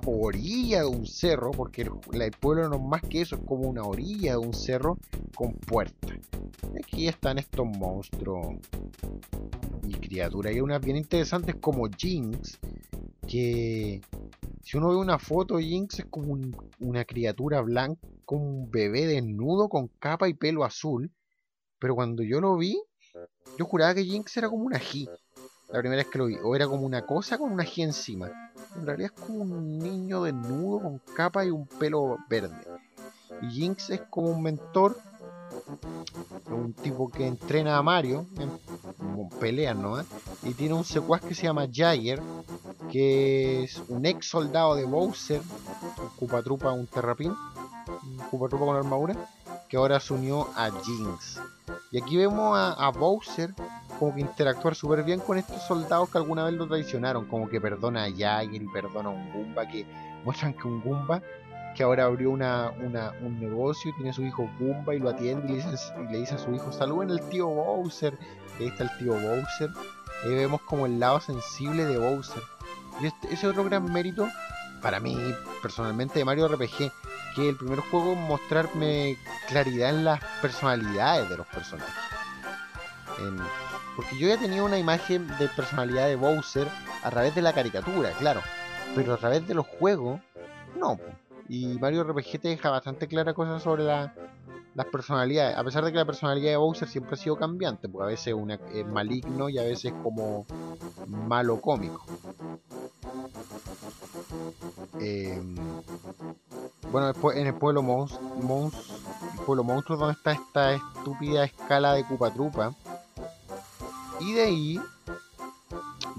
orilla de un cerro. Porque el, pueblo no es más que eso, es como una orilla de un cerro con puertas. Aquí están estos monstruos y criaturas. Hay unas bien interesantes como Jinx que si uno ve una foto, Jinx es como una criatura blanca, como un bebé desnudo con capa y pelo azul. Pero cuando yo lo vi, yo juraba que Jinx era como una G. La primera vez que lo vi. O era como una cosa con una G encima. En realidad es como un niño desnudo con capa y un pelo verde. Y Jinx es como un mentor un tipo que entrena a Mario, en peleas ¿no? y tiene un secuaz que se llama Jagger, que es un ex soldado de Bowser, un Cupatrupa, un terrapín, un Cupatrupa con armadura, que ahora se unió a Jinx. Y aquí vemos a, Bowser como que interactuar súper bien con estos soldados que alguna vez lo traicionaron, como que perdona a Jagger y perdona a un Goomba, que muestran que un Goomba que ahora abrió una, un negocio y tiene a su hijo Goomba y lo atiende y le, dice, a su hijo, saluden al tío Bowser. Ahí está el tío Bowser. Ahí vemos como el lado sensible de Bowser. Y este, ese otro gran mérito, para mí personalmente, de Mario RPG, que el primer juego mostrarme claridad en las personalidades de los personajes. porque yo ya tenía una imagen de personalidad de Bowser a través de la caricatura, claro. Pero a través de los juegos, no. Y Mario RPG te deja bastante clara cosas sobre las personalidades. A pesar de que la personalidad de Bowser siempre ha sido cambiante, porque a veces una, es maligno y a veces como malo cómico. Em, bueno, después en el pueblo Mons, pueblo monstruo donde está esta estúpida escala de Cupa Trupa. Y de ahí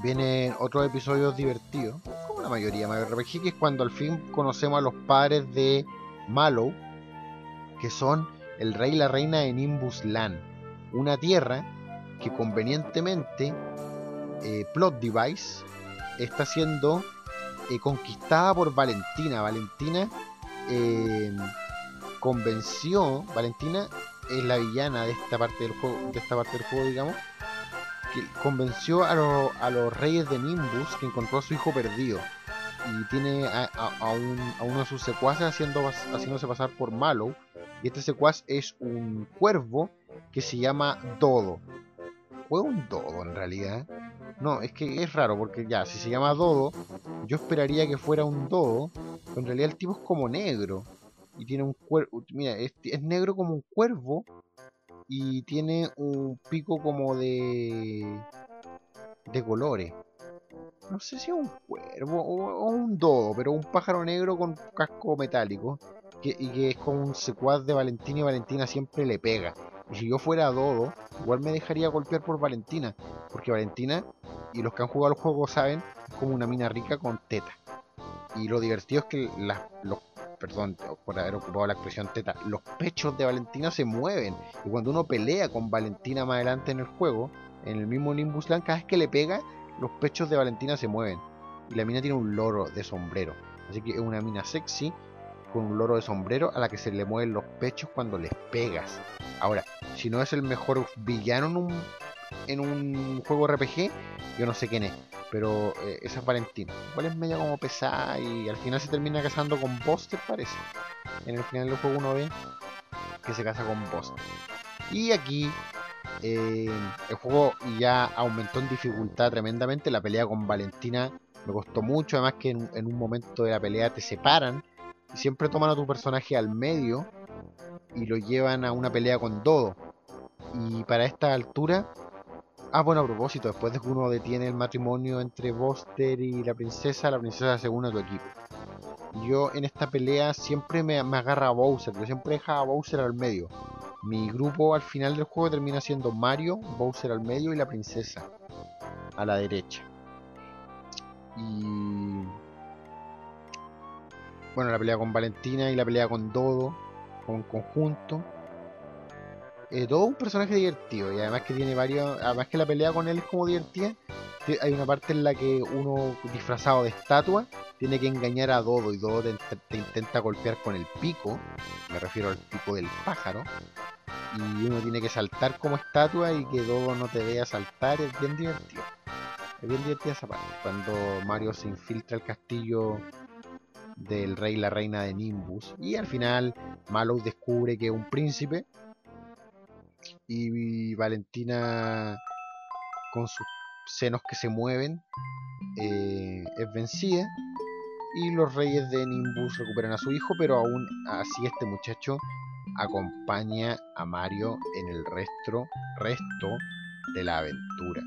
vienen otros episodios divertidos la mayoría Mario RPG, que es cuando al fin conocemos a los padres de Mallow, que son el rey y la reina de Nimbus Land, una tierra que convenientemente eh, Plot Device está siendo eh, conquistada por Valentina. Valentina eh, convenció, Valentina es la villana de esta parte del juego, de esta parte del juego, digamos, que convenció a, a los reyes de Nimbus que encontró a su hijo perdido y tiene a, uno de sus secuaces haciendo, haciéndose pasar por Mallow. Y este secuaz es un cuervo que se llama Dodo. ¿Fue un Dodo en realidad? No, es que es raro porque ya, si se llama Dodo, yo esperaría que fuera un Dodo. Pero en realidad el tipo es como negro. Y tiene un cuervo. Mira, es negro como un cuervo. Y tiene un pico como de. de colores no sé si un cuervo o, un dodo, pero un pájaro negro con casco metálico que, y que es como un secuaz de Valentina y Valentina siempre le pega. Y si yo fuera dodo, igual me dejaría golpear por Valentina, porque Valentina, y los que han jugado el juego saben, es como una mina rica con teta. Y lo divertido es que los, perdón por haber ocupado la expresión teta, los pechos de Valentina se mueven. Y cuando uno pelea con Valentina más adelante en el juego, en el mismo Nimbus Land, cada vez que le pega, los pechos de Valentina se mueven. Y la mina tiene un loro de sombrero. Así que es una mina sexy con un loro de sombrero a la que se le mueven los pechos cuando les pegas. Ahora, si no es el mejor villano en un, en un juego RPG, yo no sé quién es. Pero eh, esa es Valentina. Igual es media como pesada y al final se termina casando con Buster, parece. En el final del juego uno ve que se casa con Buster. Y aquí eh, el juego ya aumentó en dificultad tremendamente. La pelea con Valentina me costó mucho. Además que en, un momento de la pelea te separan y siempre toman a tu personaje al medio y lo llevan a una pelea con Dodo. Y para esta altura... Ah, bueno, a propósito, después de que uno detiene el matrimonio entre Buster y la princesa, la princesa se une a tu equipo. Yo en esta pelea siempre me, me agarra a Bowser, yo siempre deja a Bowser al medio. Mi grupo al final del juego termina siendo Mario, Bowser al medio y la princesa a la derecha. Y bueno, la pelea con Valentina y la pelea con Dodo con conjunto. Eh, todo un personaje divertido y además que tiene varios, además que la pelea con él es como divertida. Hay una parte en la que uno disfrazado de estatua tiene que engañar a Dodo y Dodo te intenta golpear con el pico, me refiero al pico del pájaro, y uno tiene que saltar como estatua y que todo no te vea saltar, es bien divertido. Es bien divertida esa parte, cuando Mario se infiltra el castillo del rey y la reina de Nimbus y al final Mallow descubre que es un príncipe y Valentina con sus senos que se mueven eh, es vencida y los reyes de Nimbus recuperan a su hijo pero aún así este muchacho acompaña a Mario en el resto, resto de la aventura.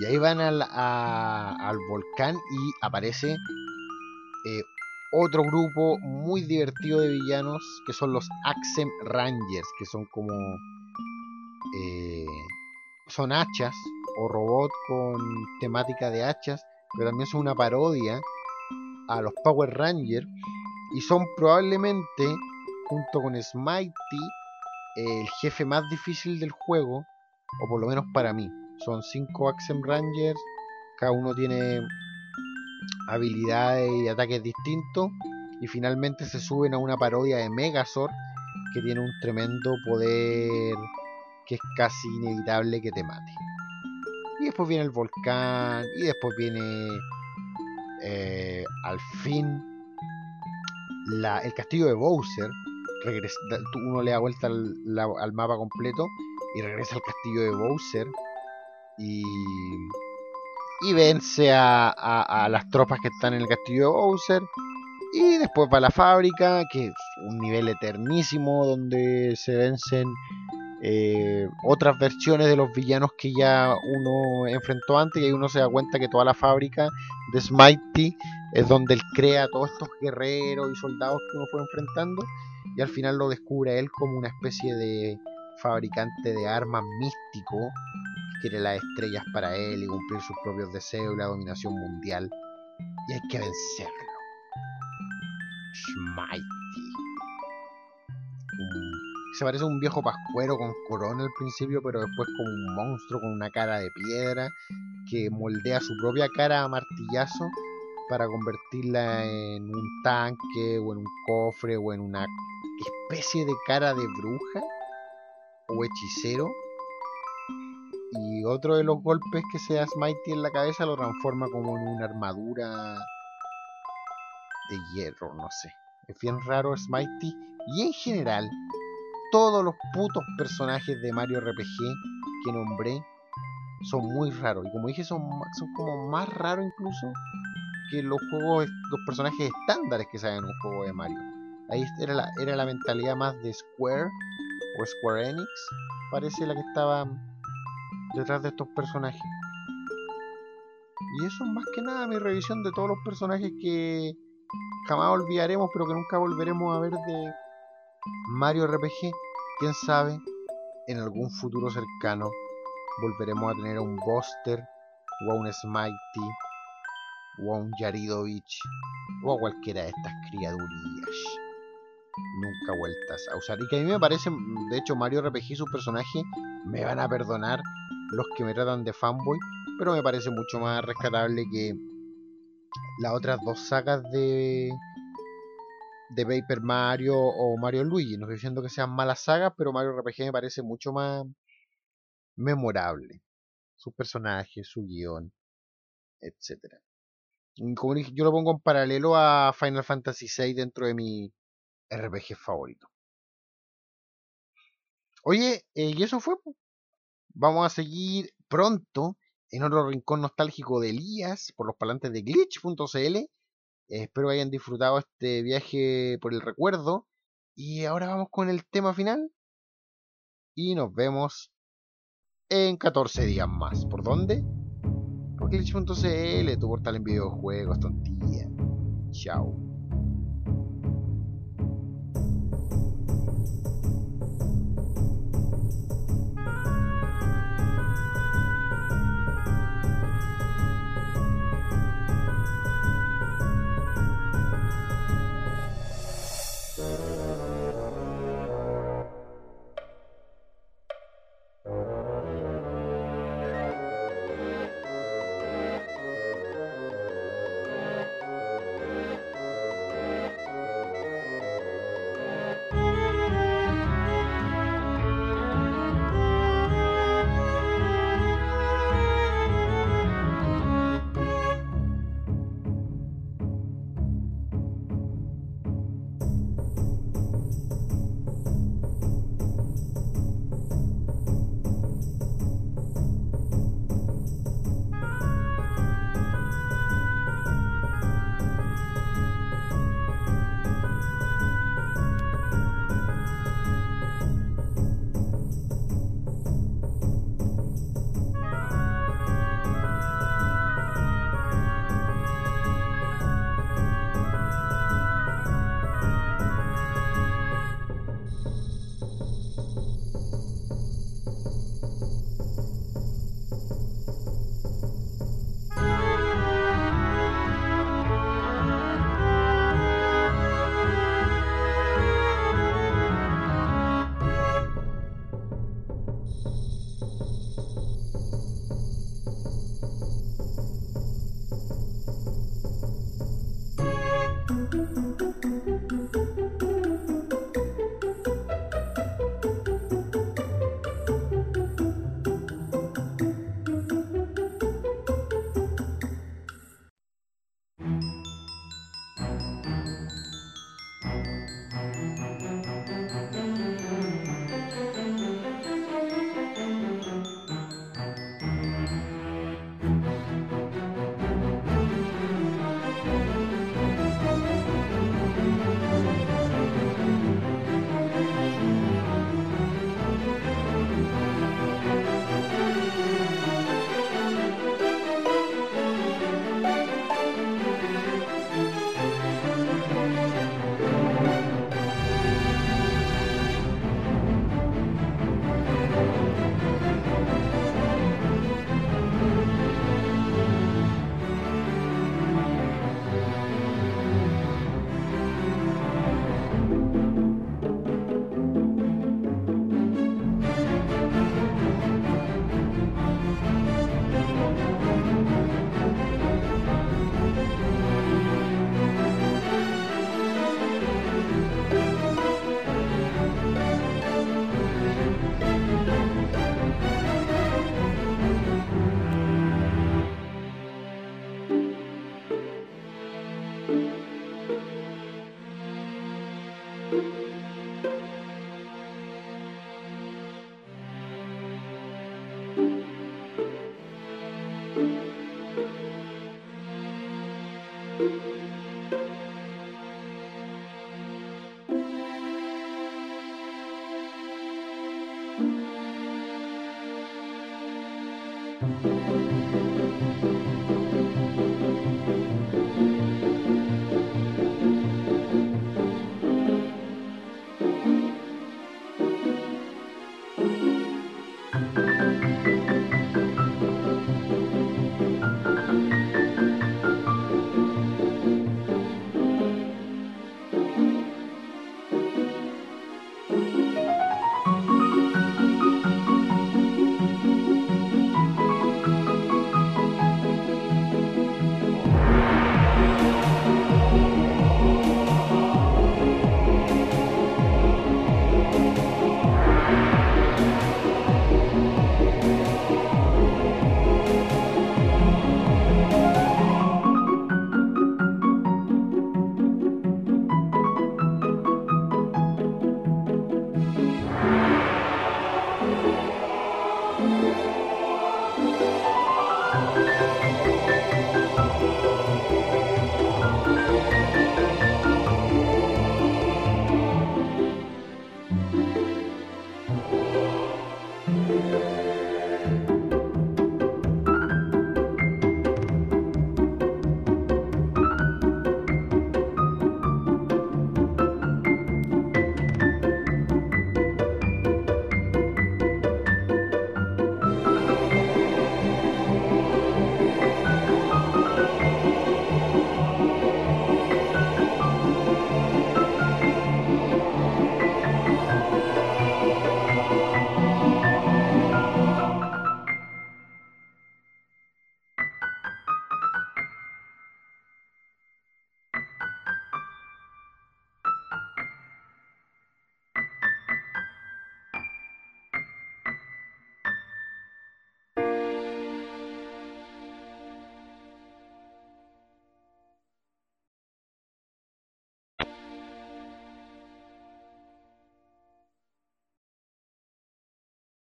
Y ahí van al, al volcán y aparece eh, otro grupo muy divertido de villanos que son los Axem Rangers, que son como eh, son hachas o robots con temática de hachas, pero también son una parodia a los Power Rangers y son probablemente junto con Smitey el jefe más difícil del juego, o por lo menos para mí. Son cinco Axem Rangers, cada uno tiene habilidades y ataques distintos y finalmente se suben a una parodia de Megazord que tiene un tremendo poder que es casi inevitable que te mate. Y después viene el volcán y después viene eh, al fin el castillo de Bowser. uno le da vuelta al mapa completo y regresa al castillo de Bowser y y vence a, las tropas que están en el castillo de Bowser. Y después va a la fábrica, que es un nivel eternísimo donde se vencen eh, otras versiones de los villanos que ya uno enfrentó antes. Y ahí uno se da cuenta que toda la fábrica de Smitey es donde él crea todos estos guerreros y soldados que uno fue enfrentando. Y al final lo descubre él como una especie de fabricante de armas místico quiere las estrellas para él y cumplir sus propios deseos y la dominación mundial. Y hay que vencerlo. Schmighty. Se parece a un viejo pascuero con corona al principio, pero después como un monstruo con una cara de piedra que moldea su propia cara a martillazo para convertirla en un tanque o en un cofre o en una especie de cara de bruja o hechicero y otro de los golpes que se da Smitey en la cabeza lo transforma como en una armadura de hierro, no sé. Es bien raro Smitey. Y en general, todos los putos personajes de Mario RPG que nombré son muy raros. Y como dije, son, son como más raros incluso que los juegos, los personajes estándares que salen en un juego de Mario. Ahí era la, era la mentalidad más de Square o Square Enix, parece la que estaba detrás de estos personajes. Y eso es más que nada mi revisión de todos los personajes que jamás olvidaremos, pero que nunca volveremos a ver de Mario RPG. Quién sabe, en algún futuro cercano volveremos a tener a un Buster, o a un Smitey, o a un Yaridovich, o a cualquiera de estas criaturillas nunca vueltas a usar. Y que a mí me parece, de hecho, Mario RPG y su personaje me van a perdonar los que me tratan de fanboy, pero me parece mucho más rescatable que las otras dos sagas de de Paper Mario o Mario Luigi. No estoy diciendo que sean malas sagas, pero Mario RPG me parece mucho más memorable. Su personaje, su guion, etcétera. Como dije, yo lo pongo en paralelo a Final Fantasy VI dentro de mi RPG favorito. Oye, eh, y eso fue. Vamos a seguir pronto en otro rincón nostálgico de Elías por los palantes de glitch.cl. espero hayan disfrutado este viaje por el recuerdo. Y ahora vamos con el tema final. Y nos vemos en 14 días más. ¿Por dónde? Por glitch.cl, tu portal en videojuegos, tontilla. Chao.